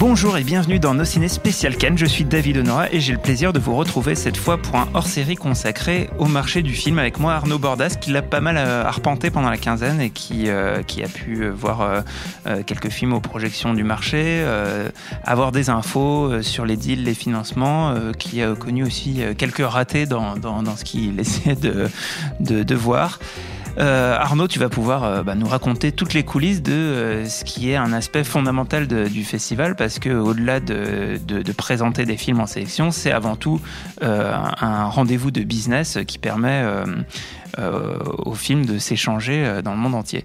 Bonjour et bienvenue dans Nos Ciné Spécial Cannes. Je suis David Honora et j'ai le plaisir de vous retrouver cette fois pour un hors-série consacré au marché du film avec moi Arnaud Bordas qui l'a pas mal euh, arpenté pendant la quinzaine et qui, euh, a pu euh, voir quelques films aux projections du marché, avoir des infos sur les deals, les financements, qui a connu aussi quelques ratés dans, ce qu'il de, de voir. Euh, Arnaud, tu vas pouvoir euh, bah, nous raconter toutes les coulisses de euh, ce qui est un aspect fondamental du festival, parce que au-delà de, présenter des films en sélection, c'est avant tout un, rendez-vous de business qui permet aux films de s'échanger dans le monde entier.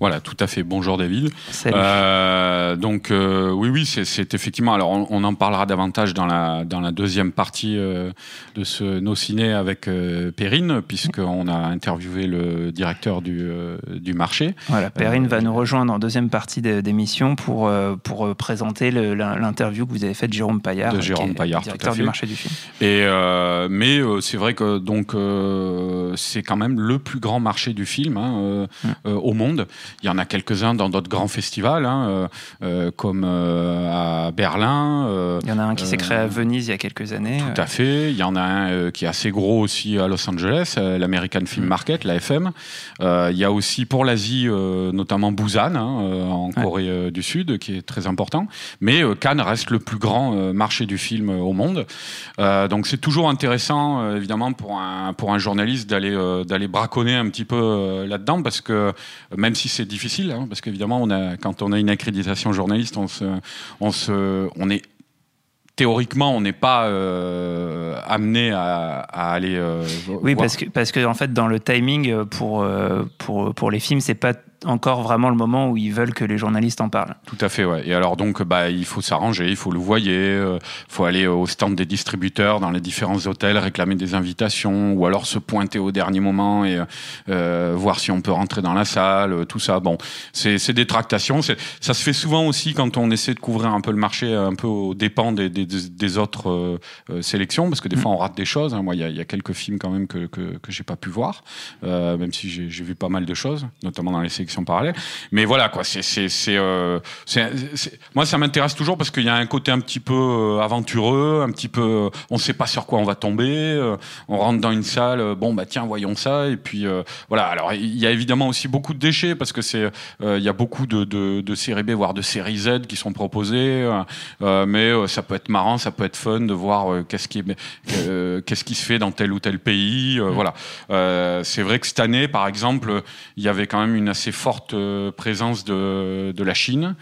Voilà, tout à fait. Bonjour David. Salut. Euh, donc euh, oui, oui, c'est- effectivement. Alors on, on en parlera davantage dans la dans la deuxième partie euh, de ce nos ciné avec Perrine, puisqu'on a interviewé le directeur du du marché. Voilà, Perrine va nous rejoindre en deuxième partie d'émission pour, pour présenter l'interview que vous avez faite de Jérôme Paillard, De qui Jérôme est Paillard, tout à directeur du marché du film. Et mais c'est vrai que donc c'est quand même le plus grand marché du film hein, euh, au monde. Il y en a quelques-uns dans d'autres grands festivals, hein, euh, euh, comme euh, à Berlin. Il y en a un qui s'est créé à Venise il y a quelques années. Tout à fait. Il y en a un qui est assez gros aussi à Los Angeles, l'American Film Mm. Market, l'AFM. Il y a aussi pour l'Asie, notamment Busan, hein, en Ouais. Corée du Sud, qui est très important. Mais Cannes reste le plus grand marché du film au monde. Donc c'est toujours intéressant, évidemment, pour un, pour un journaliste d'aller d'aller braconner un petit peu là-dedans, parce que même si c'est difficile, hein, parce qu'évidemment, on a, quand on a une accréditation journaliste, on, se, on, se, on est théoriquement, on n'est pas euh, amené à, à aller. euh, Oui, voir. parce que, parce que en fait, dans le timing euh, pour, pour, pour les films, c'est pas encore vraiment le moment où ils veulent que les journalistes en parlent. Tout à fait, ouais. Et alors donc, bah, il faut s'arranger, il faut le voyer, euh, faut aller au stand des distributeurs dans les différents hôtels, réclamer des invitations, ou alors se pointer au dernier moment et euh, voir si on peut rentrer dans la salle, euh, tout ça. Bon, c'est des tractations. Ça se fait souvent aussi quand on essaie de couvrir un peu le marché, un peu aux dépens des, des, autres euh, sélections, parce que des fois on rate des choses. hein. Moi, il y a, il y a quelques films quand même que que, que j'ai pas pu voir, même si j'ai vu pas mal de choses, notamment dans les sélections parallèles. Mais voilà, quoi. C'est c'est c'est euh, c'est- moi ça m'intéresse toujours parce qu'il y a un côté un petit peu euh, aventureux, un petit peu euh, on sait pas sur quoi on va tomber, euh, on rentre dans une salle, bon bah tiens voyons ça et puis euh, voilà. Alors il y a évidemment aussi beaucoup de déchets parce que c'est il y a beaucoup de, de, de séries B voire de séries Z qui sont proposées, mais ça peut être marrant, ça peut être fun de voir qu'est-ce qui est qu'est-ce qui se fait dans tel ou tel pays, euh, voilà. C'est vrai que cette année par exemple il y avait quand même une assez forte euh, présence de, de la Chine,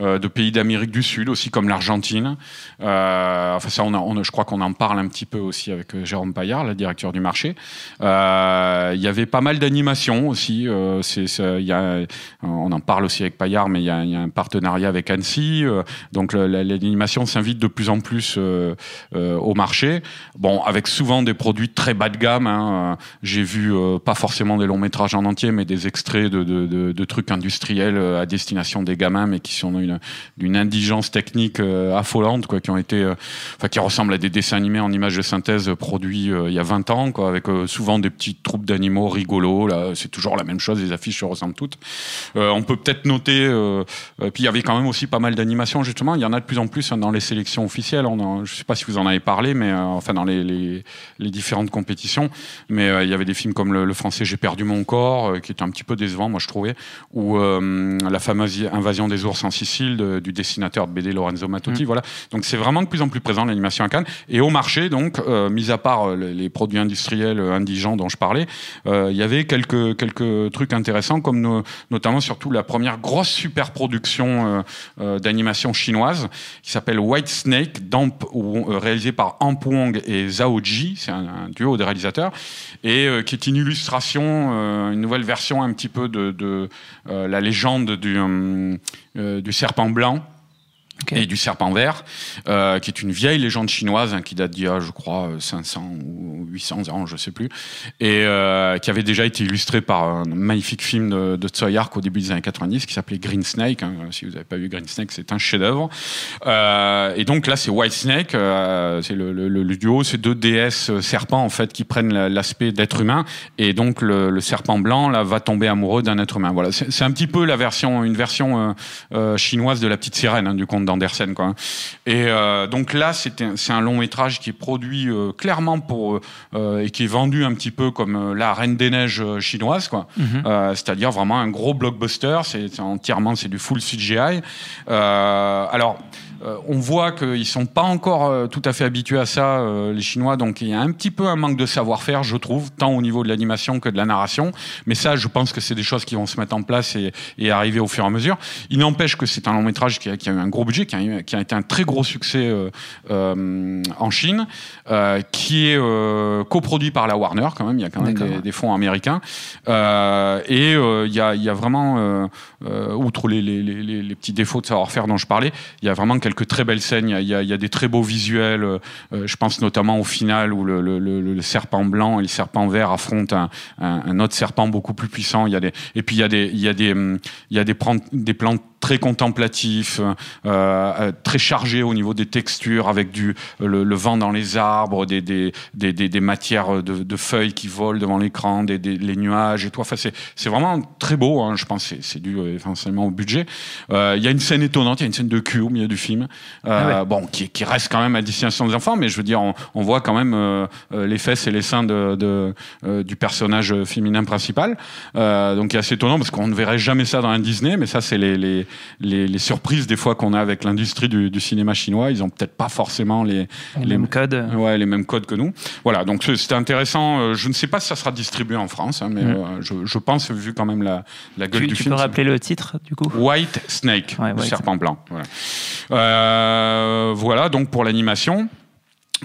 de pays d'Amérique du Sud aussi comme l'Argentine. Euh, enfin ça, je crois qu'on en parle un petit peu aussi avec euh, Jérôme Paillard, le directeur du marché. Euh, Il y avait pas mal d'animations aussi. euh, on en parle aussi avec Paillard, mais il y a, un partenariat avec Annecy. euh, donc l'animation s'invite de plus en plus euh, euh, au marché. Bon, avec souvent des produits très bas de gamme. hein. Euh, J'ai vu euh, pas forcément des longs métrages en entier, mais des extraits de, de, trucs industriels euh, à destination des gamins, mais qui sont d'une d'une indigence technique euh, affolante, quoi, qui ont été, euh, enfin, qui ressemblent à des dessins animés en images de synthèse produits euh, il y a 20 ans, quoi, avec souvent des petites troupes d'animaux rigolos. Là, c'est toujours la même chose. Les affiches se ressemblent toutes. On peut peut-être noter. Puis il y avait quand même aussi pas mal d'animations justement. Il y en a de plus en plus hein, dans les sélections officielles. Je sais pas si vous en avez parlé, mais enfin dans les, différentes compétitions. Mais il y avait des films comme le, français J'ai perdu mon corps, qui était un petit peu décevant, moi je trouvais, ou la fameuse invasion des ours en Sicile du dessinateur de BD Lorenzo Mm. Mattotti. Voilà. Donc c'est vraiment de plus en plus présent l'animation à Cannes. Et au marché, donc, euh, mis à part euh, les- produits industriels euh, indigents dont je parlais, euh, il y avait quelques, quelques trucs intéressants, comme no- notamment surtout la première grosse super production euh, d'animation chinoise qui s'appelle White Snake, d'Amp- ou- euh, réalisé par Amp Wong et Zhao Ji, c'est un, un duo de réalisateurs, et qui est une illustration, une nouvelle version un petit peu de, de, la légende du, du serpent blanc. Et du serpent vert, euh, qui est une vieille légende chinoise hein, qui date d'il y a, je crois, euh, 500 ou 800 ans, je sais plus, et euh, qui avait déjà été illustré par un magnifique film de, de Tsui Hark au début des années 90 qui s'appelait Green Snake. hein. Si vous n'avez pas vu Green Snake, c'est un chef-d'œuvre. Euh, et donc là, c'est White Snake, euh, c'est le, duo, c'est deux déesses euh, serpents en fait qui prennent la- l'aspect d'être humain, et donc le, serpent blanc là va tomber amoureux d'un être humain. Voilà, c'est un petit peu la version, une version euh, euh, chinoise de la petite sirène hein, du conte d'Andersen, quoi. Et euh, donc là, c'est un, long métrage qui est produit euh, clairement pour euh, et qui est vendu un petit peu comme la Reine des Neiges chinoise, quoi. Euh, C'est-à-dire vraiment un gros blockbuster. C'est entièrement c'est du full CGI. Alors. Euh, on voit qu'ils sont pas encore euh, tout à fait habitués à ça, euh, les Chinois. Donc il y a un petit peu un manque de savoir-faire, je trouve, tant au niveau de l'animation que de la narration. Mais ça, je pense que c'est des choses qui vont se mettre en place et, et arriver au fur et à mesure. Il n'empêche que c'est un long métrage qui a, qui a eu un gros budget, qui a, eu- qui a été un très gros succès en Chine, qui est coproduit par la Warner quand même. Il y a quand même des, des fonds américains. Et il y, a, il y a vraiment, outre les, les, les, les- les petits défauts de savoir-faire dont je parlais, il y a vraiment quelques très belles scènes. Il y a, des très beaux visuels. euh, euh, je pense notamment au final où le, serpent blanc et le serpent vert affrontent un, autre serpent beaucoup plus puissant. Et puis il y a des, plans- très contemplatifs, euh, très chargés au niveau des textures, avec le, vent dans les arbres, des, matières de, feuilles qui volent devant l'écran, des, les nuages et tout. C'est, vraiment très beau. Hein, je pense c'est, dû essentiellement au budget. Il y a une scène étonnante, il y a une scène de cul au milieu du film, euh, Ah ouais. bon, qui, qui reste quand même à destination des enfants, mais je veux dire, on, on voit quand même euh, euh, les fesses et les seins de, de, du personnage féminin principal. Donc, c'est assez étonnant parce qu'on ne verrait jamais ça dans un Disney, mais ça, c'est les, les, les, les surprises des fois qu'on a avec l'industrie du, du cinéma chinois. Ils ont peut-être pas forcément les, Les mêmes codes. Ouais, les mêmes codes que nous. Voilà, donc c'était intéressant. Je ne sais pas si ça sera distribué en France, hein, mais Mm. euh, je, je pense, vu quand même la, la gueule Tu, du tu film. peux c'est- rappeler le titre du coup? White Snake, Ouais, White serpent blanc. Voilà. Euh, voilà, donc pour l'animation.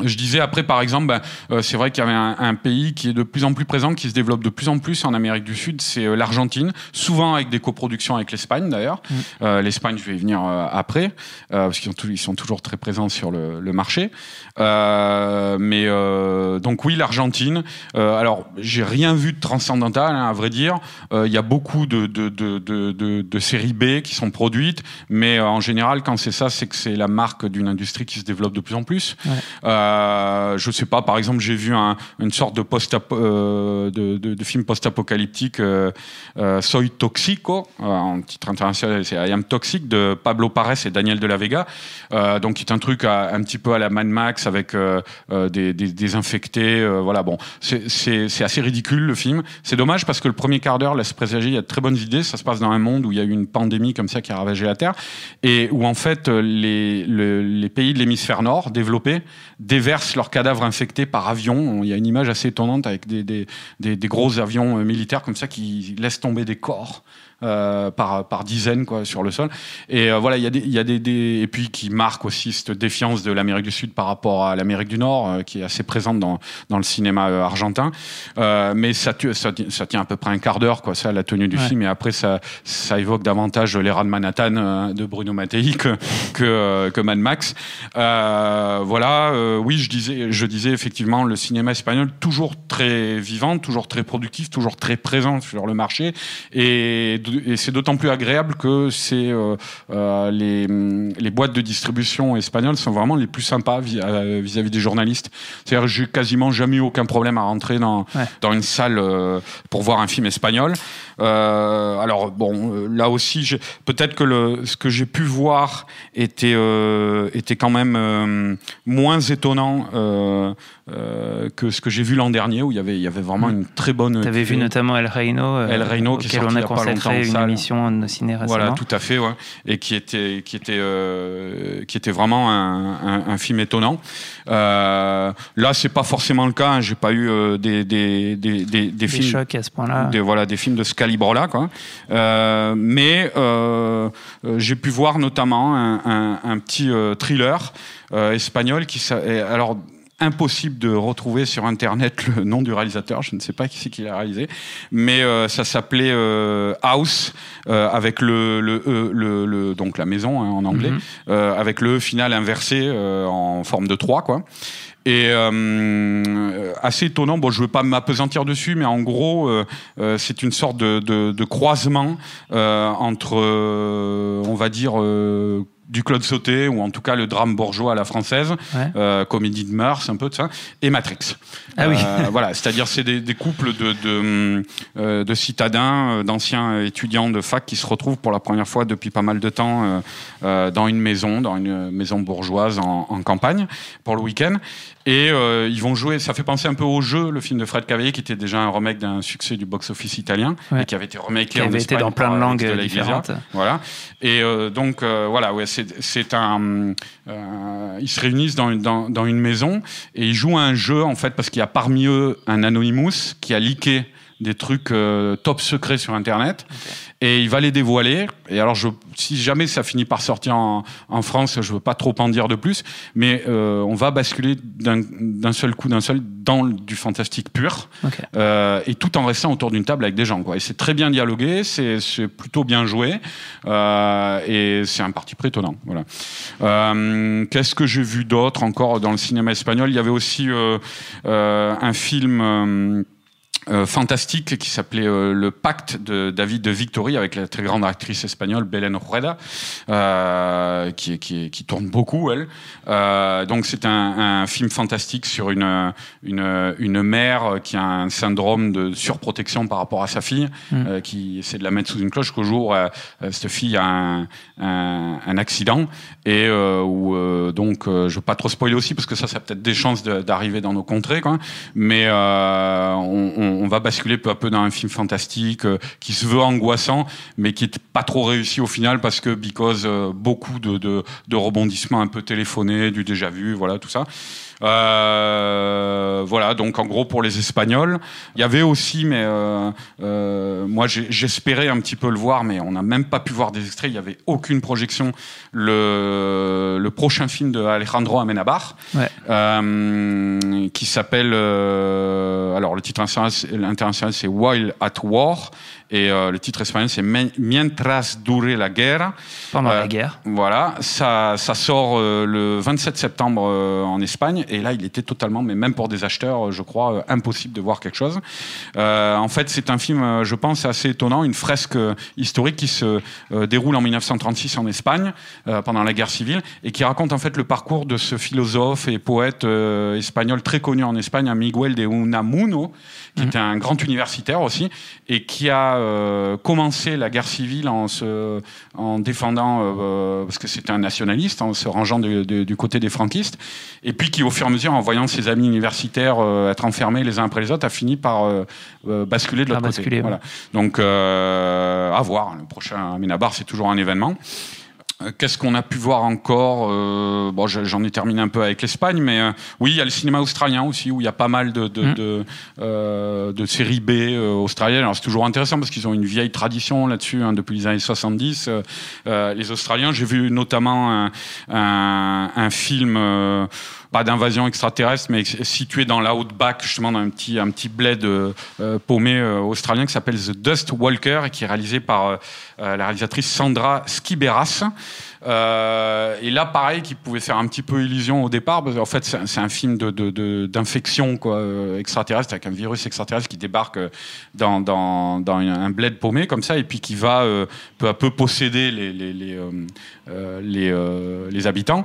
Je disais après, par exemple, ben, euh, c'est vrai qu'il y avait un, un pays qui est de plus en plus présent, qui se développe de plus en plus en Amérique du Sud, c'est euh, l'Argentine, souvent avec des coproductions avec l'Espagne d'ailleurs. Euh, L'Espagne, je vais y venir après, parce qu'ils ils sont toujours très présents sur le, le marché. Mais donc oui, l'Argentine. Alors, j'ai rien vu de transcendantal, hein, à vrai dire. Il y a beaucoup de, de, de, de, séries B qui sont produites, mais en général, quand c'est ça, c'est que c'est la marque d'une industrie qui se développe de plus en plus. Ouais. Euh, je sais pas, par exemple, j'ai vu un, une sorte euh, de, film post-apocalyptique, euh, euh, Soy Toxico, en titre international, c'est I Am Toxic, de Pablo Pares et Daniel de la Vega, donc qui est un truc un petit peu à la Mad Max avec des, des, des infectés, euh, voilà, bon, c'est- c'est c'est assez ridicule le film. C'est dommage parce que le premier quart d'heure laisse présager, il y a de très bonnes idées, ça se passe dans un monde où il y a eu une pandémie comme ça qui a ravagé la Terre, et où en fait les, le- les pays de l'hémisphère nord développés déversent leurs cadavres infectés par avion. Il y a une image assez étonnante avec des, des, des, des gros avions euh, militaires comme ça qui laissent tomber des corps. Euh, par, par dizaines quoi, sur le sol. Et euh, voilà, il y a, des, il y a des, des- Et puis qui marque aussi cette défiance de l'Amérique du Sud par rapport à l'Amérique du Nord, euh, qui est assez présente dans, dans le cinéma euh, argentin. Euh, mais ça, ça, ça tient à peu près un quart d'heure, quoi, ça, la tenue du Ouais. film. Et après, ça, ça évoque davantage les rats de Manhattan euh, de Bruno Mattei que, que, que Mad Max. Euh, voilà, euh, oui, je disais, je disais effectivement le cinéma espagnol toujours très vivant, toujours très productif, toujours très présent sur le marché, et, et c'est d'autant plus agréable que c'est euh, euh, les, les boîtes de distribution espagnoles sont vraiment les plus sympas vis- euh, vis-à-vis des journalistes. C'est-à-dire, j'ai quasiment jamais eu aucun problème à rentrer dans Ouais. dans une salle euh, pour voir un film espagnol. Euh, alors bon, euh, là aussi, peut-être que le, ce que j'ai pu voir était euh, était quand même euh, moins étonnant que ce que j'ai vu l'an dernier, où il y avait il y avait vraiment une très bonne. Tu avais vu notamment El Reino, El Reino qui on a consacré une salle. émission de ciné récemment. Voilà, tout à fait, ouais. et qui était, qui était, qui était vraiment un, un- un film étonnant. Là, c'est pas forcément le cas. Hein. J'ai pas eu des, des, des, des, des Des films, chocs à ce point-là. des, voilà, des films de ce calibre-là, quoi. Euh, mais euh, euh, j'ai pu voir notamment un, un, un petit thriller espagnol qui, alors impossible de retrouver sur internet le nom du réalisateur, je ne sais pas qui c'est qui l'a réalisé, mais euh, ça s'appelait euh, House euh, avec le, le, E, le, le- donc la maison hein, en anglais, Mhm. euh, avec le final inversé en forme de 3 quoi. Et euh, assez étonnant. Bon, je veux pas m'apesantir dessus, mais en gros, euh, euh, c'est une sorte de, de, de croisement euh, entre, euh, on va dire, euh, du Claude Sauté ou en tout cas le drame bourgeois à la française, Ouais. euh, comédie de mœurs, un peu de ça, et Matrix. Ah oui. Euh, voilà, c'est-à-dire c'est des, des couples de de, euh, de citadins, euh, d'anciens étudiants de fac qui se retrouvent pour la première fois depuis pas mal de temps euh, euh, dans une maison, dans une maison bourgeoise en, en campagne pour le week-end. Et euh, ils vont jouer. Ça fait penser un peu au jeu, le film de Fred Cavalier, qui était déjà un remake d'un succès du box-office italien Ouais. et qui avait été remaké Qui en avait été Espagne dans plein de Alex langues de différentes. Voilà. Et euh, donc euh, voilà, ouais, c'est un. euh, ils se réunissent dans une, dans, dans une maison et ils jouent à un jeu en fait parce qu'il y a parmi eux un Anonymous qui a leaké des trucs euh, top secrets sur Internet et il va les dévoiler. Et alors, je, si jamais ça finit par sortir en, en France, je veux pas trop en dire de plus, mais euh, on va basculer d'un seul coup, d'un seul, dans du fantastique pur, euh, et tout en restant autour d'une table avec des gens. Quoi. Et c'est très bien dialogué, c'est plutôt bien joué, et c'est un parti pris étonnant. Voilà. Qu'est-ce que j'ai vu d'autre encore dans le cinéma espagnol? Il y avait aussi un film. Euh, fantastique qui s'appelait euh, Le Pacte de David de Victory avec la très grande actrice espagnole Belén Rueda euh, qui, qui, qui tourne beaucoup elle. Euh, donc c'est un, un film fantastique sur une, une, une mère qui a un syndrome de surprotection par rapport à sa fille Mm. euh, qui essaie de la mettre sous une cloche qu'au jour euh, cette fille a un, un, un accident et euh, où euh, donc euh, je veux pas trop spoiler aussi parce que ça ça a peut-être des chances de- d'arriver dans nos contrées quoi mais euh, on, on- on va basculer peu à peu dans un film fantastique euh, qui se veut angoissant mais qui est pas trop réussi au final parce que because euh, beaucoup de, de, rebondissements un peu téléphonés du déjà vu voilà tout ça euh, voilà, donc en gros pour les Espagnols, il y avait aussi, mais moi j'espérais un petit peu le voir, mais on n'a même pas pu voir des extraits. Il n'y avait aucune projection. Le prochain film de Alejandro Amenabar, Ouais. euh, qui s'appelle, euh, alors le titre international, c'est- While at War, et euh, le titre espagnol c'est Mientras dure la guerra. Pendant la guerre. Voilà, ça, ça sort le 27 septembre en Espagne et là il était totalement, mais même pour des acheteurs, je crois, impossible de voir quelque chose. En fait, c'est un film, je pense, assez étonnant, une fresque historique qui se déroule en 1936 en Espagne pendant la guerre civile et qui raconte en fait le parcours de ce philosophe et poète euh, espagnol très connu en Espagne, Miguel de Unamuno, qui était un grand universitaire aussi et qui a euh, commencé la guerre civile en se en défendant euh, parce que c'était un nationaliste en se rangeant de- de- du côté des franquistes et puis qui au fur et à mesure en voyant ses amis universitaires être enfermés les uns après les autres a fini par basculer de l'autre côté. basculer, ouais. voilà. Donc à voir le prochain Amenabar c'est toujours un événement Qu'est-ce qu'on a pu voir encore Euh, Bon, je- j'en ai terminé un peu avec l'Espagne, mais euh, oui, il y a le cinéma australien aussi, où il y a pas mal de, de, Mm. de, euh, de séries B euh, australiennes. Alors c'est toujours intéressant parce qu'ils ont une vieille tradition là-dessus hein, depuis les années 70. Euh, euh, les Australiens, j'ai vu notamment un, un, un film. Pas d'invasion extraterrestre, mais situé dans l'outback, justement dans un petit, un petit bled euh, euh, paumé euh, australien qui s'appelle The Dust Walker et qui est réalisé par euh, la réalisatrice Sandra Skiberas. Et là, pareil, qui pouvait faire un petit peu illusion au départ. Parce qu'en fait, c'est un film de, de- de- d'infection extraterrestre avec un virus extraterrestre qui débarque dans, dans, dans un bled paumé comme ça et puis qui va peu à peu posséder les, les, les, euh, les habitants.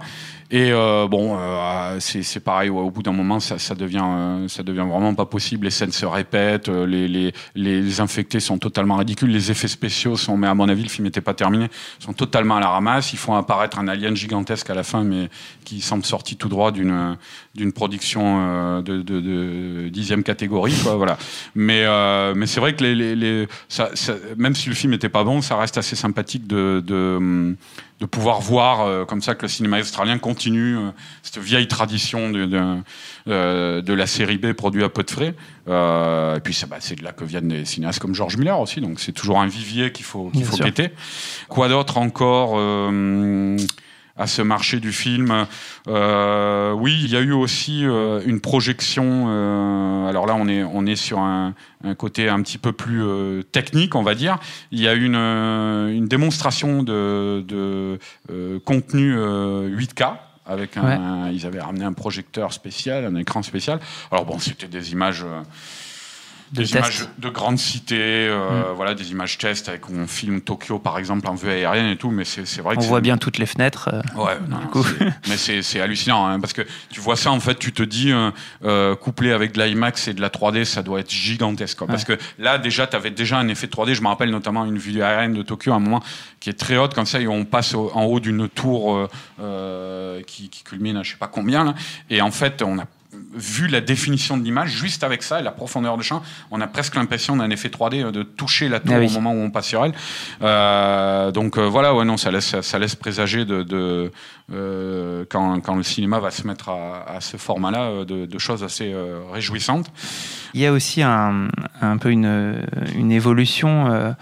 Et euh, bon, euh, c'est pareil. ouais, au bout d'un moment, ça, ça devient, euh, ça devient vraiment pas possible. Les scènes se répètent, euh, les, les, les infectés sont totalement ridicules. Les effets spéciaux sont, mais à mon avis, le film n'était pas terminé, sont totalement à la ramasse. Ils font apparaître un alien gigantesque à la fin, mais qui semble sorti tout droit d'une d'une production euh, de, de, de dixième catégorie, quoi. Voilà. Mais euh, mais c'est vrai que les, les, les- ça, ça- même si le film n'était pas bon, ça reste assez sympathique de, de de pouvoir voir euh, comme ça que le cinéma australien continue euh, cette vieille tradition de, de, euh, de la série B produit à peu de frais. Et puis bah, c'est de là que viennent des cinéastes comme George Miller aussi, donc c'est toujours un vivier qu'il faut, qu'il faut guetter. Quoi d'autre encore à ce marché du film Euh, Oui, il y a eu aussi euh, une projection. euh, alors là, on est, on est sur un, un côté un petit peu plus euh, technique, on va dire. Il y a une, euh, une démonstration de, de euh, contenu euh, 8K. Avec un, ils avaient ramené un projecteur spécial, un écran spécial. Alors bon, c'était des images, De des images de grandes cités, euh, voilà, des images test avec où on filme Tokyo par exemple en vue aérienne et tout. Mais c'est c'est vrai que On voit bien toutes les fenêtres. euh, Ouais, non, Du coup. mais c'est c'est hallucinant hein, parce que tu vois ça en fait, tu te dis euh, euh, couplé avec de l'IMAX et de la 3D, ça doit être gigantesque. Quoi, Parce que là déjà, tu avais déjà un effet 3D. Je me rappelle notamment une vue aérienne de Tokyo à un moment qui est très haute comme ça et on passe en haut d'une tour euh, qui, qui culmine à je sais pas combien là. Et en fait, on a vu la définition de l'image juste avec ça et la profondeur de champ, on a presque l'impression d'un effet 3D euh, de toucher la tour Ah oui. au moment où on passe sur elle. Euh, donc euh, voilà, ouais, non, ça laisse, ça laisse présager de, de euh, quand, quand le cinéma va se mettre à, à ce format-là, euh, de, de choses assez euh, réjouissantes. Il y a aussi un, un peu une, une évolution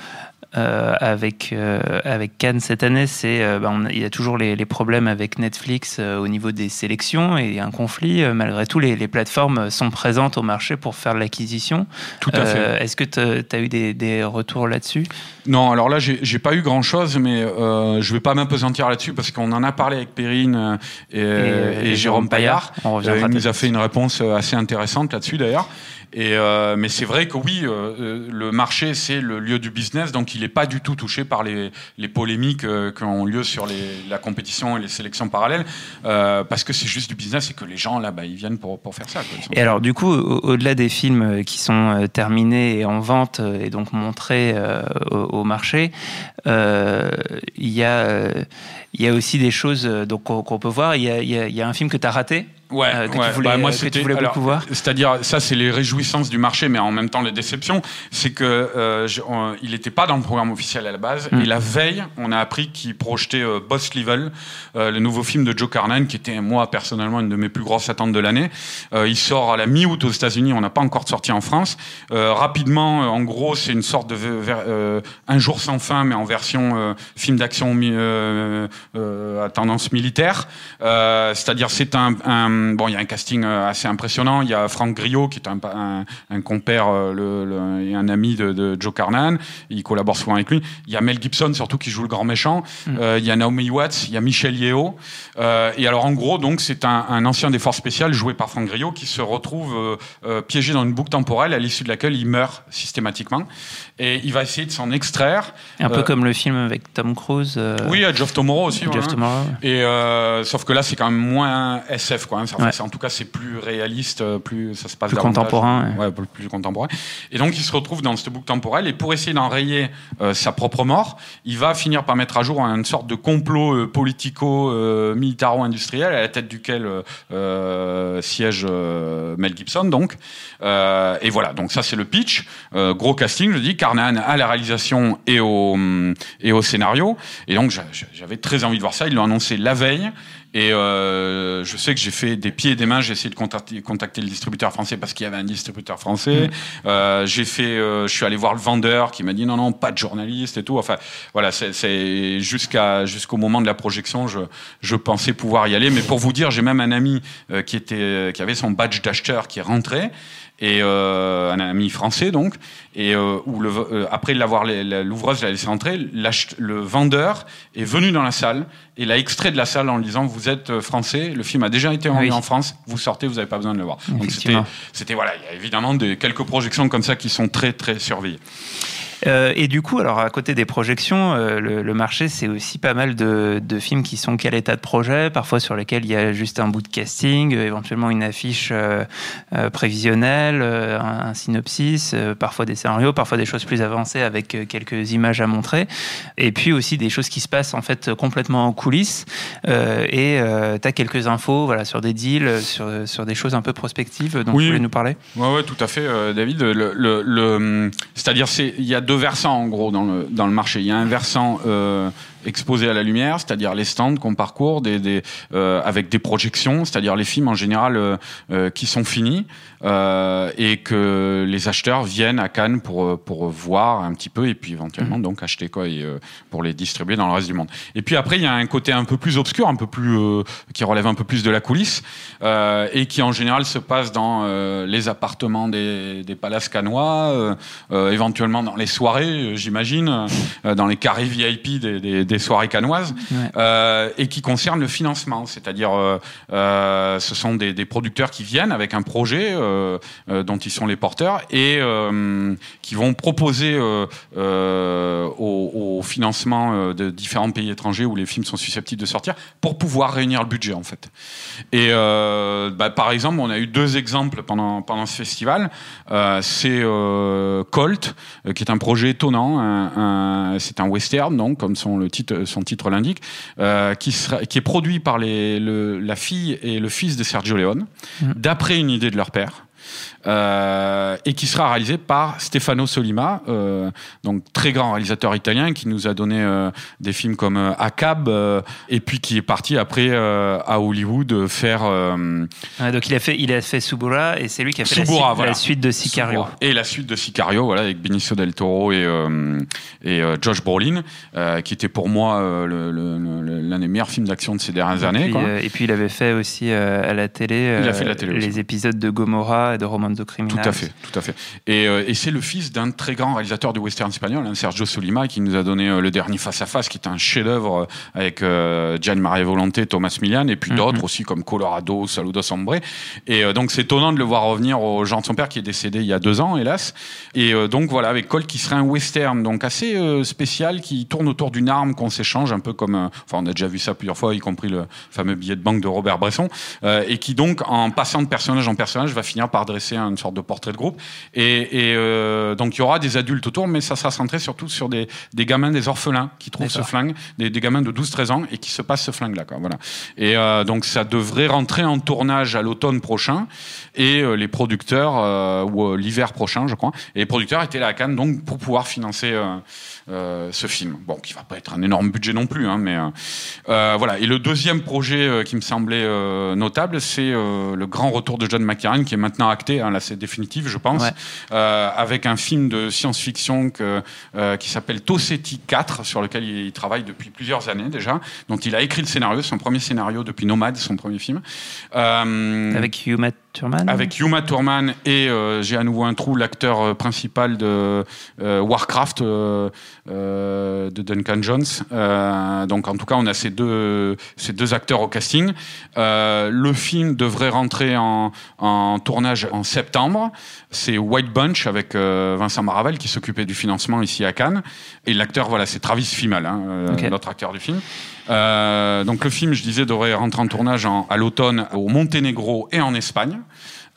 euh, avec, euh, avec Cannes cette année. C'est, euh, bah, on il y a toujours les, les problèmes avec Netflix au niveau des sélections et il y a un conflit. Malgré tout, les, les plateformes sont présentes au marché pour faire l'acquisition. Tout à fait. Est-ce que tu as eu des, des retours là-dessus? Non, alors là, j'ai pas eu grand-chose, mais je vais pas m'apesantir là-dessus parce qu'on en a parlé avec Perrine et, et Jérôme Paillard. On reviendra Euh, il nous a fait une réponse assez intéressante là-dessus d'ailleurs. Euh, mais c'est vrai que oui, euh, euh, le marché c'est le lieu du business, donc il n'est pas du tout touché par les, polémiques qui ont lieu sur la compétition et les sélections parallèles, parce que c'est juste du business et que les gens là, bah, ils viennent pour, faire ça. Et alors, du coup, au- au-delà des films qui sont terminés et en vente et donc montrés au, marché, il y, a, aussi des choses qu'on peut voir. Il y y a un film que tu as raté? Ouais, euh, que tu ouais. voulais- Bah, moi, que tu beaucoup alors, voir. C'est-à-dire, ça, c'est les réjouissances du marché, mais en même temps les déceptions. C'est que euh, je- on- il n'était pas dans le programme officiel à la base. Mm. Et la veille, on a appris qu'il projetait euh, Boss Level, euh, le nouveau film de Joe Carnan, qui était moi personnellement une de mes plus grosses attentes de l'année. Euh, il sort à la mi-août aux États-Unis. On n'a pas encore sorti en France. Euh, rapidement, euh, en gros, c'est une sorte de ver- euh, un jour sans fin, mais en version euh, film d'action euh, euh, à tendance militaire. Euh, C'est-à-dire, c'est un, un- bon, il y a un casting euh, assez impressionnant. Il y a Franck Griot qui est un, un, un compère euh, le, le- et un ami de, de Joe Carnan. Il collabore souvent avec lui. Il y a Mel Gibson surtout qui joue le grand méchant. Euh, il y a Naomi Watts, il y a Michel Yeo. Euh, et alors en gros, donc c'est un, un ancien des forces spéciales joué par Franck Griot qui se retrouve euh, piégé dans une boucle temporelle à l'issue de laquelle il meurt systématiquement. Et il va essayer de s'en extraire. Un peu comme le film avec Tom Cruise. Oui, à Geoff Tomorrow aussi. Jeff voilà. Tomorrow. Et sauf que là, c'est quand même moins SF, quoi. hein. Ouais. En tout cas, c'est plus réaliste, euh, plus ça se passe Plus contemporain, Ouais, plus, plus contemporain. Et donc, il se retrouve dans cette boucle temporelle et pour essayer d'enrayer euh, sa propre mort, il va finir par mettre à jour une sorte de complot euh, politico-militaro-industriel à la tête duquel siège Mel Gibson, donc. Et voilà. Donc ça, c'est le pitch. Gros casting, je dis. Carnan à la réalisation et au et au scénario. Et donc, j'a- j'avais très envie de voir ça. Ils l'ont annoncé la veille. Et euh, je sais que j'ai fait des pieds et des mains. J'ai essayé de contacter, contacter le distributeur français parce qu'il y avait un distributeur français. Mm. Euh, j'ai fait, euh, je suis allé voir le vendeur qui m'a dit non non pas de journaliste et tout. Enfin voilà, c'est- jusqu'à jusqu'au moment de la projection, je je pensais pouvoir y aller. Mais pour vous dire, j'ai même un ami qui était qui avait son badge d'acheteur qui est rentré et euh, un ami français donc et euh, où le, euh, après l'avoir l'ouvreuse l'a laissé rentrer l'ach- le vendeur est venu dans la salle et l'a extrait de la salle en lui disant vous êtes euh, français le film a déjà été rendu Oui. en France vous sortez vous n'avez pas besoin de le voir. Donc c'était voilà il y a évidemment des quelques projections comme ça qui sont très très surveillées Euh, et du coup, alors à côté des projections, euh, le, le marché, c'est aussi pas mal de, de films qui sont qu'à l'état de projet, parfois sur lesquels il y a juste un bout de casting, euh, éventuellement une affiche prévisionnelle, un, un synopsis, parfois des scénarios, parfois des choses plus avancées avec quelques images à montrer, et puis aussi des choses qui se passent en fait complètement en coulisses. Et tu as quelques infos voilà, sur des deals, sur, sur des choses un peu prospectives dont Oui. tu voulais nous parler. Ouais, ouais, tout à fait, David. Le, le, le- c'est-à-dire, c'est, il y a deux versants en gros dans le marché. Il y a un versant euh, exposé à la lumière, c'est-à-dire les stands qu'on parcourt, des, des euh, avec des projections, c'est-à-dire les films en général euh, euh, qui sont finis et que les acheteurs viennent à Cannes pour pour voir un petit peu et puis éventuellement donc acheter quoi et pour les distribuer dans le reste du monde. Et puis après, il y a un côté un peu plus obscur, un peu plus qui relève un peu plus de la coulisse et qui en général se passe dans les appartements des, des palaces canois, euh, éventuellement dans les soirées, j'imagine, dans les carrés VIP des, des, des soirées canoises, Ouais. euh, et qui concerne le financement, c'est-à-dire euh, euh, ce sont des, des producteurs qui viennent avec un projet euh, dont ils sont les porteurs et qui vont proposer au, au financement de différents pays étrangers où les films sont susceptibles de sortir pour pouvoir réunir le budget en fait. Et bah, par exemple, on a eu deux exemples pendant pendant ce festival. C'est Colt, qui est un projet étonnant. un- un- c'est un western, donc comme son le titre son titre l'indique, euh, qui sera qui est produit par les le, la fille et le fils de Sergio Leone, d'après une idée de leur père. Euh, et qui sera réalisé par Stefano Solima, euh, donc très grand réalisateur italien qui nous a donné euh, des films comme Acab et puis qui est parti après à Hollywood faire Ouais, donc il a fait, il a fait Subura et c'est lui qui a fait la suite, voilà. la suite de Sicario. et la suite de Sicario, voilà, avec Benicio del Toro et, et Josh Brolin, qui était pour moi l'un des meilleurs films d'action de ces dernières Et années. puis, quoi. et puis il avait fait aussi à la télé, Il a fait la télé aussi. les épisodes de Gomorrah et de Romando Criminal. Tout à fait, tout à fait. Et, euh, et c'est le fils d'un très grand réalisateur de western espagnol, hein, Sergio Solima, qui nous a donné euh, le dernier Face à Face, qui est un chef-d'œuvre euh, avec Gian Maria Volonté, Thomas Milian, et puis Mhm. d'autres aussi comme Colorado, Saludos Hombre. Et donc c'est étonnant de le voir revenir au genre de son père qui est décédé il y a deux ans, hélas. Et donc voilà, avec Colt qui serait un western, donc assez spécial, qui tourne autour d'une arme qu'on s'échange, un peu comme, enfin on a déjà vu ça plusieurs fois, y compris le fameux billet de banque de Robert Bresson, et qui donc en passant de personnage en personnage va finir par dresser une sorte de portrait de groupe. Et, et, euh, donc il y aura des adultes autour, mais ça sera centré surtout sur des, des gamins, des orphelins qui trouvent ce flingue, des, des gamins de 12-13 ans et qui se passent ce flingue-là. Voilà. Et euh, donc ça devrait rentrer en tournage à l'automne prochain et euh, les producteurs ou l'hiver prochain, je crois. Et les producteurs étaient là à Cannes donc pour pouvoir financer ce film. Bon, qui va pas être un énorme budget non plus, hein, mais voilà. Et le deuxième projet qui me semblait notable, c'est le grand retour de John McTiernan qui est maintenant acté. hein, là, c'est définitif, je pense, Ouais. euh, avec un film de science-fiction que, euh, qui s'appelle Tossetti 4, sur lequel il, il travaille depuis plusieurs années déjà, dont il a écrit le scénario, son premier scénario depuis Nomade, son premier film. Euh, Avec Hugh Thurman. avec Yuma Thurman et j'ai à nouveau un trou l'acteur principal de Warcraft de Duncan Jones. Donc en tout cas on a ces deux ces deux acteurs au casting. Le film devrait rentrer en, en tournage en septembre. C'est White Bunch avec euh, Vincent Maravel qui s'occupait du financement ici à Cannes et l'acteur voilà c'est Travis Fimmel hein, euh, acteur du film. Euh, donc le film, je disais, devrait rentrer en tournage en- à l'automne au Monténégro et en Espagne.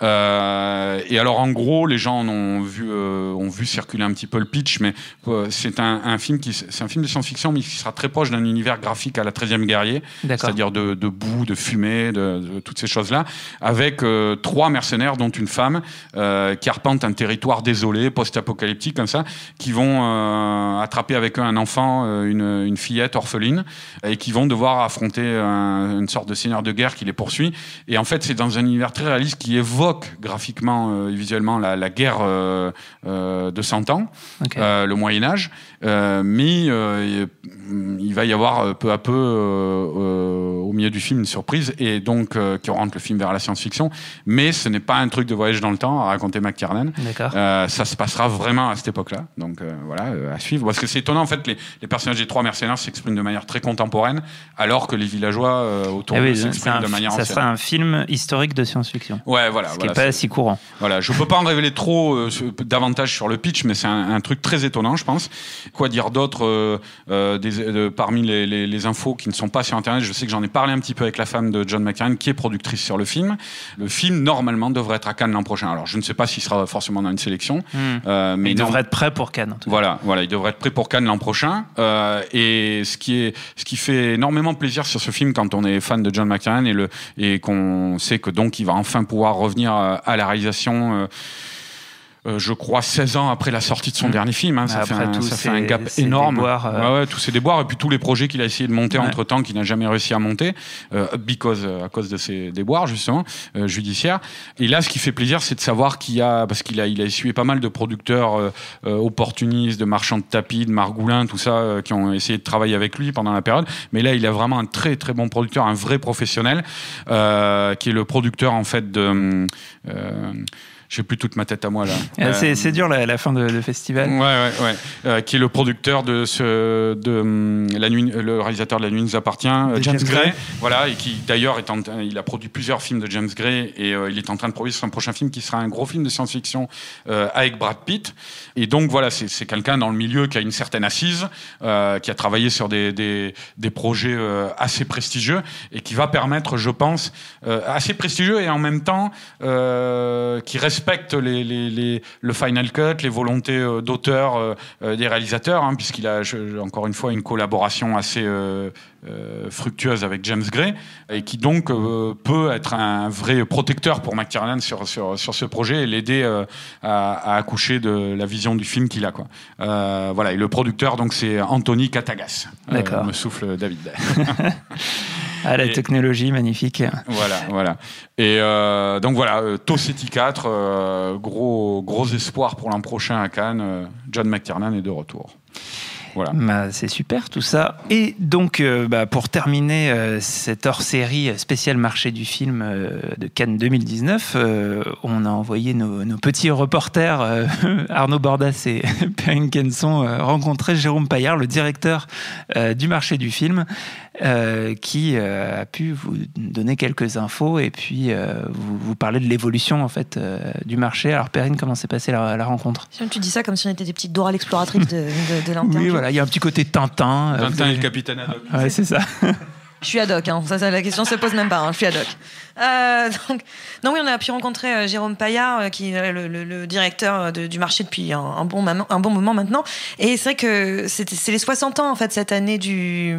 Euh, et alors en gros, les gens ont vu, euh, ont vu circuler un petit peu le pitch, mais euh, c'est un, un, film qui, c'est un film de science-fiction, mais qui sera très proche d'un univers graphique à la 13e guerrier, c'est-à-dire de, de, boue, de fumée, de, de toutes ces choses-là, avec euh, trois mercenaires, dont une femme, euh, qui arpentent un territoire désolé, post-apocalyptique comme ça, qui vont attraper avec eux un enfant, une, une, fillette orpheline, et qui vont devoir affronter un, une sorte de seigneur de guerre qui les poursuit. Et en fait, c'est dans un univers très réaliste qui évoque graphiquement et visuellement la, la guerre euh, euh, de 100 ans, okay. euh, le Moyen Âge, mais il va y avoir peu à peu au milieu du film une surprise et donc qui oriente le film vers la science-fiction. Mais ce n'est pas un truc de voyage dans le temps à raconter McTiernan. ça se passera vraiment à cette époque-là. Donc voilà, à suivre. Parce que c'est étonnant en fait, les, les, personnages des trois mercenaires s'expriment de manière très contemporaine, alors que les villageois autour ah oui, s'expriment de manière ça ancienne. Sera un film historique de science-fiction. Ouais, voilà. Ce voilà, qui n'est pas si courant. Voilà, je peux pas en révéler trop euh, davantage sur le pitch, mais c'est un, un, truc très étonnant, je pense. Quoi dire d'autre euh, euh, parmi les, les, les, infos qui ne sont pas sur Internet? Je sais que j'en ai parlé un petit peu avec la femme de John McTiernan, qui est productrice sur le film. Le film normalement devrait être à Cannes l'an prochain. Alors, je ne sais pas s'il sera forcément dans une sélection, hmm. mais il non, devrait être prêt pour Cannes. Voilà, voilà, il devrait être prêt pour Cannes l'an prochain. et ce qui est, ce qui fait énormément plaisir sur ce film quand on est fan de John McTiernan et le et qu'on sait que donc il va enfin pouvoir revenir à la réalisation. Euh, euh, je crois 16 ans après la sortie de son mmh. dernier film. Hein, ça, fait un, ça fait un, gap énorme. Déboires, euh... ouais, ouais, tous ces déboires et puis tous les projets qu'il a essayé de monter ouais. entre temps qu'il n'a jamais réussi à monter, euh, because à cause de ces déboires justement euh, judiciaires. Et là, ce qui fait plaisir, c'est de savoir qu'il y a parce qu'il a il a essuyé pas mal de producteurs euh, opportunistes, de marchands de tapis, de margoulins, tout ça, qui ont essayé de travailler avec lui pendant la période. Mais là, il a vraiment un très très bon producteur, un vrai professionnel, qui est le producteur en fait de j'ai plus toute ma tête à moi là. Euh, c'est dur la, la fin de, de, festival. Ouais, ouais, ouais. Euh, qui est le producteur de ce, de hum, la nuit, le réalisateur de La Nuit nous appartient, de James, James Gray, Gray, voilà, et qui d'ailleurs est en, il a produit plusieurs films de James Gray et euh, il est en train de produire son prochain film qui sera un gros film de science-fiction euh, avec Brad Pitt. Et donc voilà, c'est quelqu'un dans le milieu qui a une certaine assise, euh, qui a travaillé sur des, des, des projets assez prestigieux et qui va permettre, je pense, assez prestigieux et en même temps qui reste respecte les, le final cut, les volontés euh, d'auteur euh, des réalisateurs, hein, puisqu'il a encore une fois une collaboration assez euh, fructueuse avec James Gray, et qui donc peut être un vrai protecteur pour McTiernan sur, sur, sur ce projet et l'aider à, à, accoucher de la vision du film qu'il a. Quoi. voilà, et le producteur, donc c'est Anthony Katagas. D'accord. me souffle David. Ah, la et, technologie, magnifique. Voilà, voilà. Et euh, donc voilà, euh, Tossetti 4, euh, gros, gros espoir pour l'an prochain à Cannes. John McTiernan est de retour. Voilà. Bah, c'est super tout ça. Et donc, euh, bah, pour terminer euh, cette hors-série spéciale marché du film euh, de Cannes 2019, on a envoyé nos, nos petits reporters Arnaud Bordas et Perrine Kenson rencontrer Jérôme Paillard, le directeur du marché du film, qui a pu vous donner quelques infos et puis vous, vous, parler de l'évolution en fait du marché. Alors Perrine, comment s'est passée la, la, rencontre? Tu dis ça comme si on était des petites Dora l'exploratrice de, de, de l'interview. Oui, voilà, il y a un petit côté Tintin. Tintin et le capitaine Haddock. Ouais, c'est ça. Je suis ad hoc, hein. ça, ça, la question se pose même pas, hein. je suis ad hoc. Euh, donc, non, oui, on a pu rencontrer euh, Jérôme Paillard, euh, qui est le, le, le directeur de, du marché depuis un, un, bon, un bon moment maintenant. Et c'est vrai que c'est les 60 ans, en fait, cette année du,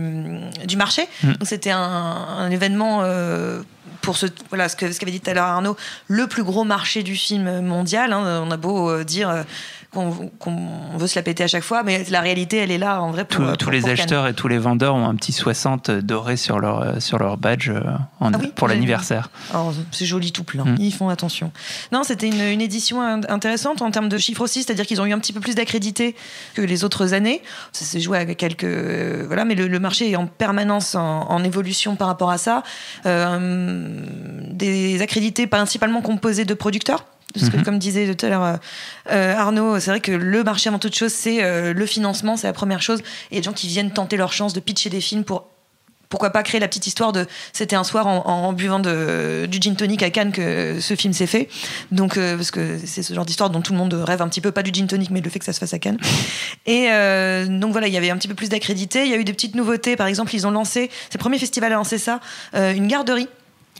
du marché. Mm. Donc, c'était un, un, événement euh, pour ce, voilà, ce qu'avait ce qu dit tout à l'heure Arnaud, le plus gros marché du film mondial. Hein. On a beau dire qu'on qu veut se la péter à chaque fois, mais la réalité, elle est là en vrai. Pour, tous, pour, tous les pour acheteurs Cannes. et tous les vendeurs ont un petit 60 doré sur leur, sur leur badge en, ah oui, pour l'anniversaire. C'est joli tout plein, mmh. ils font attention. Non, c'était une, une, édition intéressante en termes de chiffres aussi, c'est-à-dire qu'ils ont eu un petit peu plus d'accrédité que les autres années. Ça s'est joué avec quelques. Euh, voilà, mais le, le, marché est en permanence en, en, évolution par rapport à ça. Euh, des accrédités principalement composés de producteurs. Parce que, mm -hmm. comme disait tout à l'heure euh, Arnaud, c'est vrai que le marché, avant toute chose, c'est euh, le financement, c'est la première chose. Et il y a des gens qui viennent tenter leur chance de pitcher des films pour pourquoi pas créer la petite histoire de c'était un soir en, en buvant de, du gin tonic à Cannes que ce film s'est fait. Donc euh, parce que c'est ce genre d'histoire dont tout le monde rêve un petit peu pas du gin tonic mais le fait que ça se fasse à Cannes. Et euh, donc voilà il y avait un petit peu plus d'accrédité il y a eu des petites nouveautés. Par exemple ils ont lancé c'est le premier festival à lancer ça euh, une garderie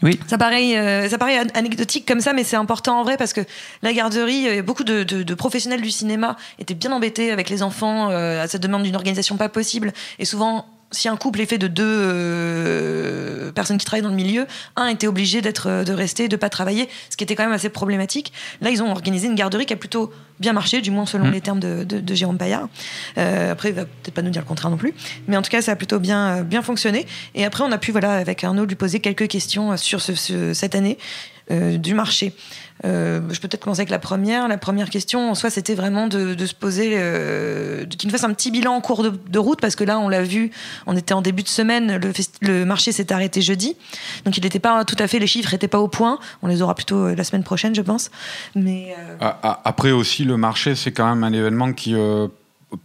Oui. Ça paraît, euh, ça paraît anecdotique comme ça, mais c'est important en vrai parce que la garderie, euh, beaucoup de, de, de, professionnels du cinéma étaient bien embêtés avec les enfants. Euh, ça demande une organisation pas possible. Et souvent, si un couple est fait de deux euh, personnes qui travaillent dans le milieu, un était obligé d'être, euh, de rester, de pas travailler, ce qui était quand même assez problématique. Là, ils ont organisé une garderie qui a plutôt bien marché, du moins selon mmh. les termes de, de, de Jérôme Paillard. Euh, après, il va peut-être pas nous dire le contraire non plus, mais en tout cas, ça a plutôt bien, bien fonctionné. Et après, on a pu, voilà, avec Arnaud, lui poser quelques questions sur ce, ce, cette année euh, du marché. Euh, je peux peut-être commencer avec la première. La première question, en soi, c'était vraiment de, se poser, euh, qu'il nous fasse un petit bilan en cours de, route, parce que là, on l'a vu, on était en début de semaine, le, le marché s'est arrêté jeudi, donc il n'était pas tout à fait, les chiffres n'étaient pas au point. On les aura plutôt euh, la semaine prochaine, je pense. Mais euh... après aussi, le marché, c'est quand même un événement qui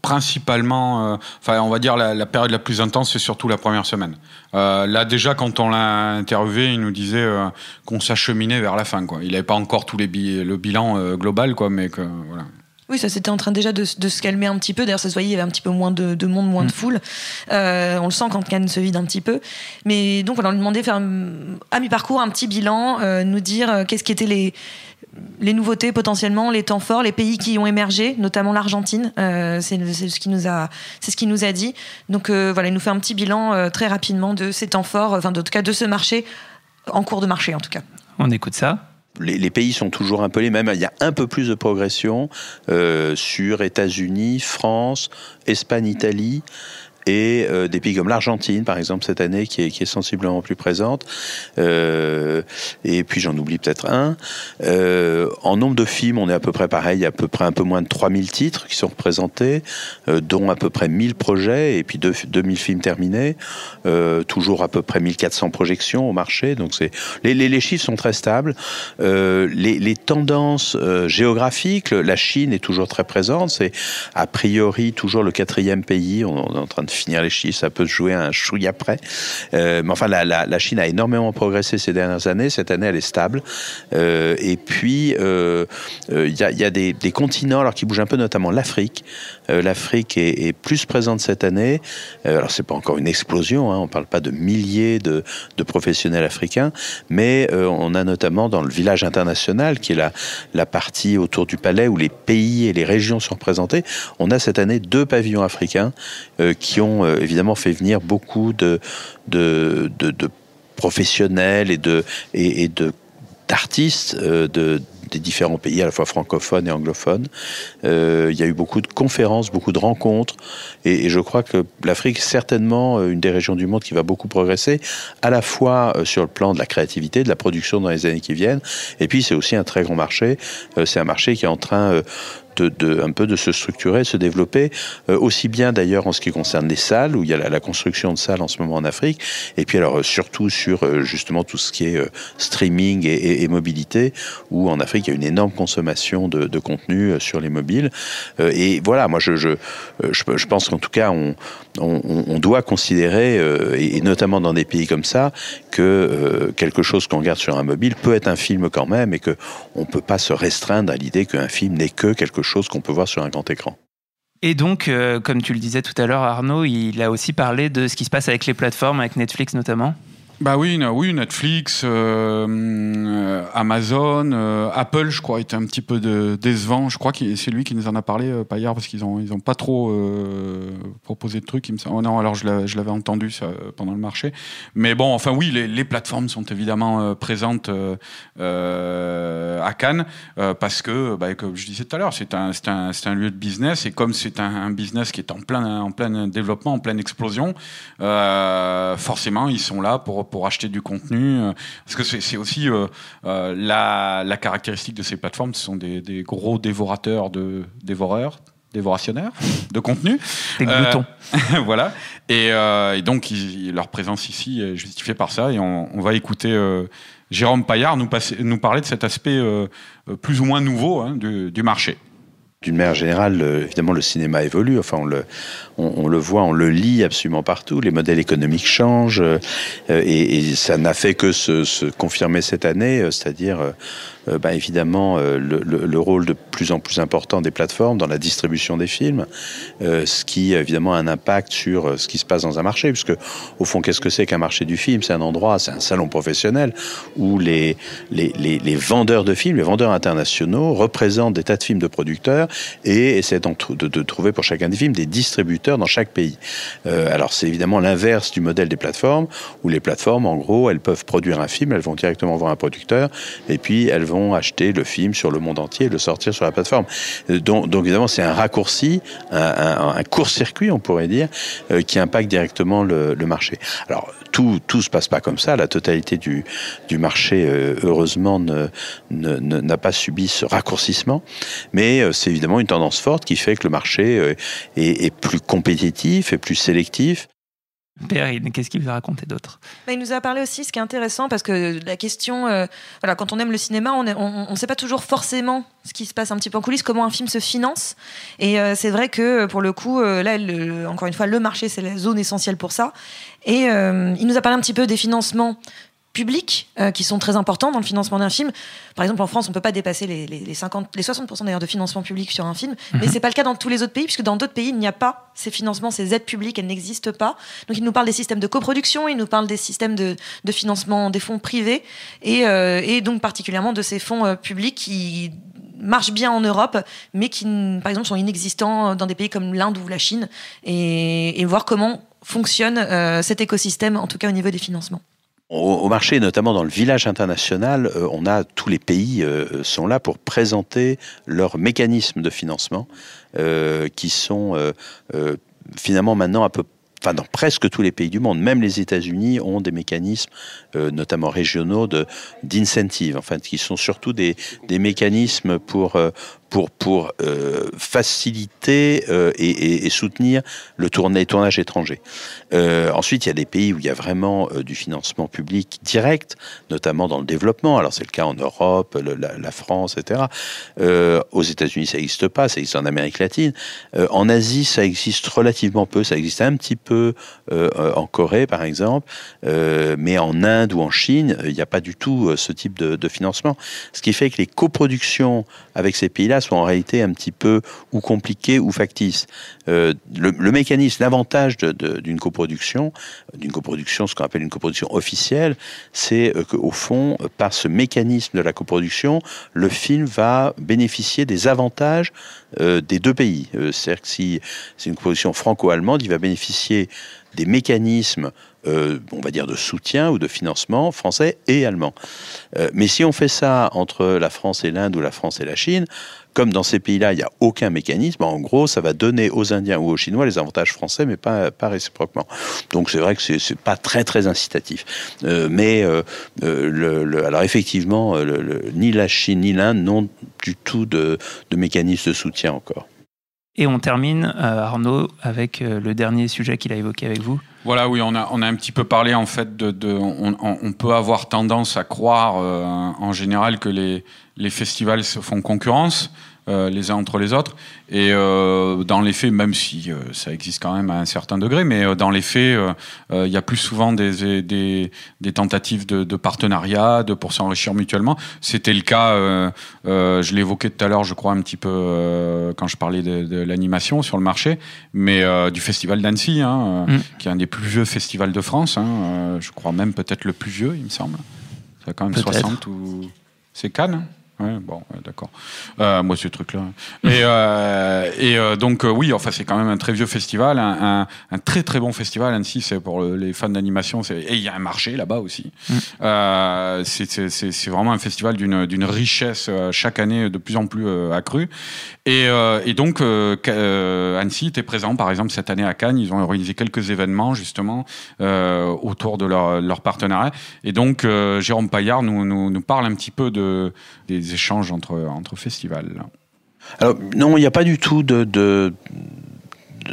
principalement, euh, enfin, on va dire la, période la plus intense, c'est surtout la première semaine. Euh, là, déjà, quand on l'a interviewé, il nous disait euh, qu'on s'acheminait vers la fin. Quoi. Il n'avait pas encore tous les bi le bilan euh, global, quoi, mais que voilà. Oui, ça c'était en train déjà de, de, se calmer un petit peu. D'ailleurs, ça se voyait, il y avait un petit peu moins de, de monde, moins mmh. de foule. Euh, on le sent quand Cannes se vide un petit peu. Mais donc, voilà, on lui demandait de faire à mi-parcours un petit bilan, euh, nous dire euh, qu'est-ce qui étaient les, les nouveautés potentiellement, les temps forts, les pays qui ont émergé, notamment l'Argentine. Euh, c'est ce qui nous a, c'est ce qui nous a dit. Donc euh, voilà, il nous fait un petit bilan euh, très rapidement de ces temps forts, enfin en tout cas de ce marché en cours de marché en tout cas. On écoute ça. Les, pays sont toujours un peu les mêmes. Il y a un peu plus de progression euh, sur États-Unis, France, Espagne, Italie et euh, des pays comme l'Argentine, par exemple, cette année, qui est, sensiblement plus présente. Euh, et puis j'en oublie peut-être un. Euh, en nombre de films, on est à peu près pareil, à peu près un peu moins de 3000 titres qui sont représentés, dont à peu près 1000 projets et puis 2, 2000 films terminés. Toujours à peu près 1400 projections au marché. Donc c'est les, chiffres sont très stables. Les, tendances géographiques, la Chine est toujours très présente. C'est a priori toujours le quatrième pays. On est en train de finir les chiffres, ça peut se jouer un chouille après. Euh, mais enfin, la, la, Chine a énormément progressé ces dernières années. Cette année, elle est stable. Euh, et puis, il euh, y, a, y, a, des, des, continents alors qui bougent un peu, notamment l'Afrique. L'Afrique est, est, plus présente cette année. alors, c'est pas encore une explosion. Hein, on parle pas de milliers de, de professionnels africains, mais on a notamment dans le village international, qui est la, la partie autour du palais où les pays et les régions sont représentés, on a cette année deux pavillons africains qui ont euh, évidemment fait venir beaucoup de, de, de, professionnels et de, et, de d'artistes euh, de, des différents pays, à la fois francophones et anglophones. Euh, il y a eu beaucoup de conférences, beaucoup de rencontres, et, je crois que l'Afrique est certainement une des régions du monde qui va beaucoup progresser, à la fois sur le plan de la créativité, de la production dans les années qui viennent, et puis c'est aussi un très grand marché. C'est un marché qui est en train de, un peu de se structurer, se développer, euh, aussi bien d'ailleurs en ce qui concerne les salles, où il y a la, construction de salles en ce moment en Afrique, et puis alors surtout sur euh, justement tout ce qui est euh, streaming et, mobilité, où en Afrique il y a une énorme consommation de, contenu sur les mobiles. et voilà, moi je, je, pense qu'en tout cas on, on, on, doit considérer, et, notamment dans des pays comme ça, que quelque chose qu'on regarde sur un mobile peut être un film quand même, et qu'on ne peut pas se restreindre à l'idée qu'un film n'est que quelque chose chose qu'on peut voir sur un grand écran. Et donc, euh, comme tu le disais tout à l'heure, Arnaud, il a aussi parlé de ce qui se passe avec les plateformes, avec Netflix notamment. Bah oui, oui, Netflix, euh, Amazon, euh, Apple, je crois, était un petit peu décevant. Je crois que c'est lui qui nous en a parlé, euh, pas hier, parce qu'ils ont, ils ont pas trop euh, proposé de trucs. Oh non, alors je l'avais entendu pendant le marché. Mais bon, enfin oui, les, plateformes sont évidemment euh, présentes euh, à Cannes parce que, bah, comme je disais tout à l'heure, c'est un, un, un lieu de business et comme c'est un, un, business qui est en plein, en plein développement, en pleine explosion, forcément, ils sont là pour pour acheter du contenu. Parce que c'est aussi euh, euh, la, la, caractéristique de ces plateformes, ce sont des, des gros dévorateurs de dévoreurs dévorationnaires de contenu. Des gloutons. Euh, voilà. Et, euh, et donc, ils, leur présence ici est justifiée par ça. Et on, on va écouter euh, Jérôme Paillard nous, passer, nous parler de cet aspect plus ou moins nouveau hein, du, du marché. D'une manière générale, évidemment, le cinéma évolue. Enfin, on le, on, le voit, on le lit absolument partout. Les modèles économiques changent et, ça n'a fait que se, confirmer cette année, c'est-à-dire euh, bah, évidemment euh, le, le, rôle de plus en plus important des plateformes dans la distribution des films, euh, ce qui évidemment a un impact sur ce qui se passe dans un marché, puisque au fond, qu'est-ce que c'est qu'un marché du film? C'est un endroit, c'est un salon professionnel où les, les, les, vendeurs de films, les vendeurs internationaux représentent des tas de films de producteurs et essaient de, trouver pour chacun des films des distributeurs dans chaque pays. Euh, alors c'est évidemment l'inverse du modèle des plateformes, où les plateformes, en gros, elles peuvent produire un film, elles vont directement voir un producteur, et puis elles vont acheter le film sur le monde entier et le sortir sur la plateforme. Euh, donc, évidemment, c'est un raccourci, un, court-circuit, on pourrait dire, euh, qui impacte directement le, marché. Alors, tout tout se passe pas comme ça. La totalité du, du marché, heureusement, n'a ne, ne, pas subi ce raccourcissement. Mais c'est évidemment une tendance forte qui fait que le marché est, est plus compétitif et plus sélectif. Perrine, qu'est-ce qu'il vous a raconté d'autre? Bah, Il nous a parlé aussi, ce qui est intéressant, parce que la question, euh, voilà, quand on aime le cinéma, on ne sait pas toujours forcément ce qui se passe un petit peu en coulisses, comment un film se finance. Et euh, c'est vrai que pour le coup, euh, là, encore une fois, le marché, c'est la zone essentielle pour ça. Et il nous a parlé un petit peu des financements publics euh, qui sont très importants dans le financement d'un film. Par exemple, en France, on ne peut pas dépasser les, les, 50, les 60% d'ailleurs de financement public sur un film, mais mhm. c'est pas le cas dans tous les autres pays, puisque dans d'autres pays, il n'y a pas ces financements, ces aides publiques, elles n'existent pas. Donc, il nous parle des systèmes de coproduction, il nous parle des systèmes de, de financement des fonds privés, et, euh, et, donc particulièrement de ces fonds euh, publics qui marchent bien en Europe, mais qui, par exemple, sont inexistants dans des pays comme l'Inde ou la Chine, et, et voir comment fonctionne cet écosystème, en tout cas au niveau des financements. Au, marché, notamment dans le village international, euh, on a tous les pays euh, sont là pour présenter leurs mécanismes de financement euh, qui sont finalement maintenant un peu enfin dans presque tous les pays du monde, même les États-Unis ont des mécanismes, notamment régionaux, de d'incentive, enfin qui sont surtout des, des mécanismes pour pour, euh, faciliter euh, et, soutenir le tournage, tournage étranger. Euh, ensuite, il y a des pays où il y a vraiment du financement public direct, notamment dans le développement. Alors c'est le cas en Europe, la, France, etc. Aux États-Unis, ça n'existe pas, ça existe en Amérique latine. en Asie, ça existe relativement peu, ça existe un petit peu en Corée, par exemple, mais en Inde ou en Chine, il n'y a pas du tout ce type de financement. Ce qui fait que les coproductions avec ces pays-là sont en réalité un petit peu ou compliqués ou factices. Euh, le, mécanisme, l'avantage d'une coproduction, d'une coproduction, ce qu'on appelle une coproduction officielle, c'est euh, qu'au fond, par ce mécanisme de la coproduction, le film va bénéficier des avantages euh, des deux pays. C'est-à-dire que si c'est une coproduction franco-allemande, il va bénéficier des mécanismes euh, on va dire, de soutien ou de financement français et allemand. Euh, mais si on fait ça entre la France et l'Inde ou la France et la Chine, comme dans ces pays-là, il n'y a aucun mécanisme, en gros, ça va donner aux Indiens ou aux Chinois les avantages français, mais pas, pas réciproquement. Donc c'est vrai que c'est pas très très incitatif. Euh, mais le, alors effectivement, ni la Chine ni l'Inde n'ont du tout de, de mécanisme de soutien encore. Et on termine, Arnaud, avec le dernier sujet qu'il a évoqué avec vous. Voilà, oui, on a, on a un petit peu parlé en fait de, on, peut avoir tendance à croire euh, en général que les, les festivals se font concurrence. Euh, les uns entre les autres. Et euh, dans les faits, même si euh, ça existe quand même à un certain degré, mais dans les faits, il y a plus souvent des, des, des tentatives de, de, partenariat, de pour s'enrichir mutuellement. C'était le cas, je l'évoquais tout à l'heure, je crois un petit peu quand je parlais de, de l'animation sur le marché, mais du festival d'Annecy, hein, mm. qui est un des plus vieux festivals de France. Hein, je crois même peut-être le plus vieux, il me semble. Ça a quand même 60 ou c'est Cannes. Ouais, bon, d'accord. Euh, moi, ce truc-là. Et, euh, et euh, donc, oui, enfin, c'est quand même un très vieux festival, un, un, un très très bon festival. Annecy, c'est pour les fans d'animation. Et il y a un marché là-bas aussi. Mm. C'est vraiment un festival d'une richesse chaque année de plus en plus accrue. Et, et donc, Annecy était présent, par exemple, cette année à Cannes. Ils ont organisé quelques événements justement autour de leur, leur partenariat. Et donc, Jérôme Paillard nous, nous, nous parle un petit peu de des échanges entre, entre festivals Alors, non, il n'y a pas du tout de,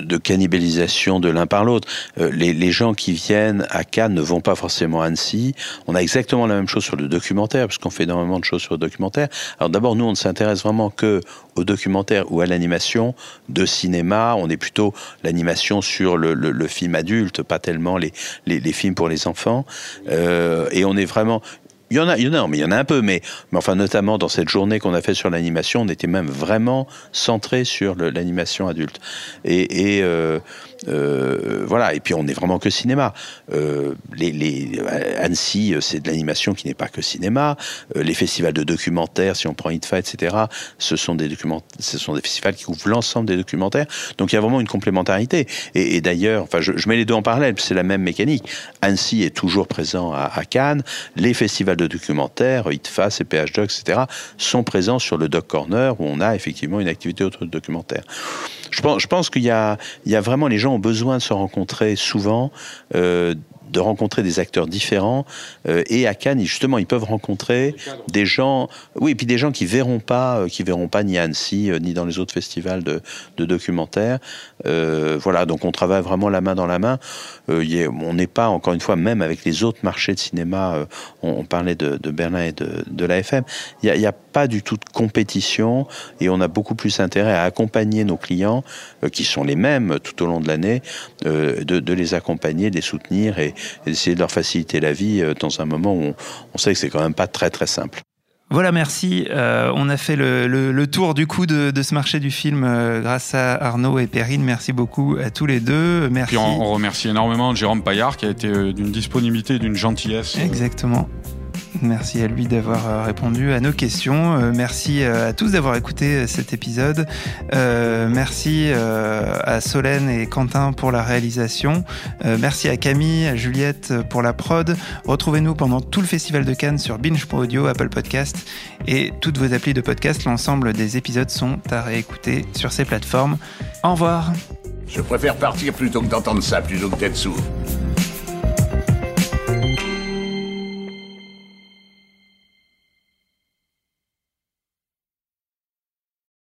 de cannibalisation de l'un par l'autre. Euh, les, gens qui viennent à Cannes ne vont pas forcément à Annecy. On a exactement la même chose sur le documentaire, parce qu'on fait énormément de choses sur le documentaire. Alors d'abord, nous, on ne s'intéresse vraiment que au documentaire ou à l'animation de cinéma. On est plutôt l'animation sur le, film adulte, pas tellement les, les, les films pour les enfants. Euh, et on est vraiment il y en a, il y en a, mais il y en a un peu, mais, mais enfin notamment dans cette journée qu'on a fait sur l'animation, on était même vraiment centré sur l'animation adulte. Et, et euh, euh, voilà. Et puis on n'est vraiment que cinéma. Euh, les, Annecy, c'est de l'animation qui n'est pas que cinéma. Euh, les festivals de documentaires, si on prend ITFA, etc., ce sont des ce sont des festivals qui couvrent l'ensemble des documentaires. Donc il y a vraiment une complémentarité. Et, d'ailleurs, enfin, je, mets les deux en parallèle, c'est la même mécanique. Annecy est toujours présent à, Cannes. Les festivals de documentaires, ITFA, CPH Doc, etc., sont présents sur le Doc Corner où on a effectivement une activité autour de documentaire. Je pense, je pense qu'il y a, y a vraiment les gens ont besoin de se rencontrer souvent. Euh, de rencontrer des acteurs différents euh, et à Cannes justement ils peuvent rencontrer des gens oui et puis des gens qui verront pas euh, qui verront pas ni à Annecy euh, ni dans les autres festivals de, de documentaires. Voilà donc on travaille vraiment la main dans la main. On n'est pas encore une fois même avec les autres marchés de cinéma on, on, parlait de, de, Berlin et de, de l'AFM il n'y a, a, pas du tout de compétition et on a beaucoup plus intérêt à accompagner nos clients qui sont les mêmes tout au long de l'année de, de les accompagner de les soutenir et, et d'essayer de leur faciliter la vie dans un moment où on, on sait que c'est quand même pas très très simple. Voilà, merci. Euh, on a fait le, le, le, tour du coup de, de ce marché du film euh, grâce à Arnaud et Perrine. Merci beaucoup à tous les deux. Merci. Puis on, on remercie énormément Jérôme Paillard qui a été euh, d'une disponibilité et d'une gentillesse. Exactement. Merci à lui d'avoir répondu à nos questions. Euh, merci à tous d'avoir écouté cet épisode. Euh, merci euh, à Solène et Quentin pour la réalisation. merci à Camille, à Juliette pour la prod. Retrouvez-nous pendant tout le festival de Cannes sur Binge.audio, Apple Podcast et toutes vos applis de podcast. L'ensemble des épisodes sont à réécouter sur ces plateformes. Au revoir. Je préfère partir plutôt que d'entendre ça, plutôt que d'être sourd.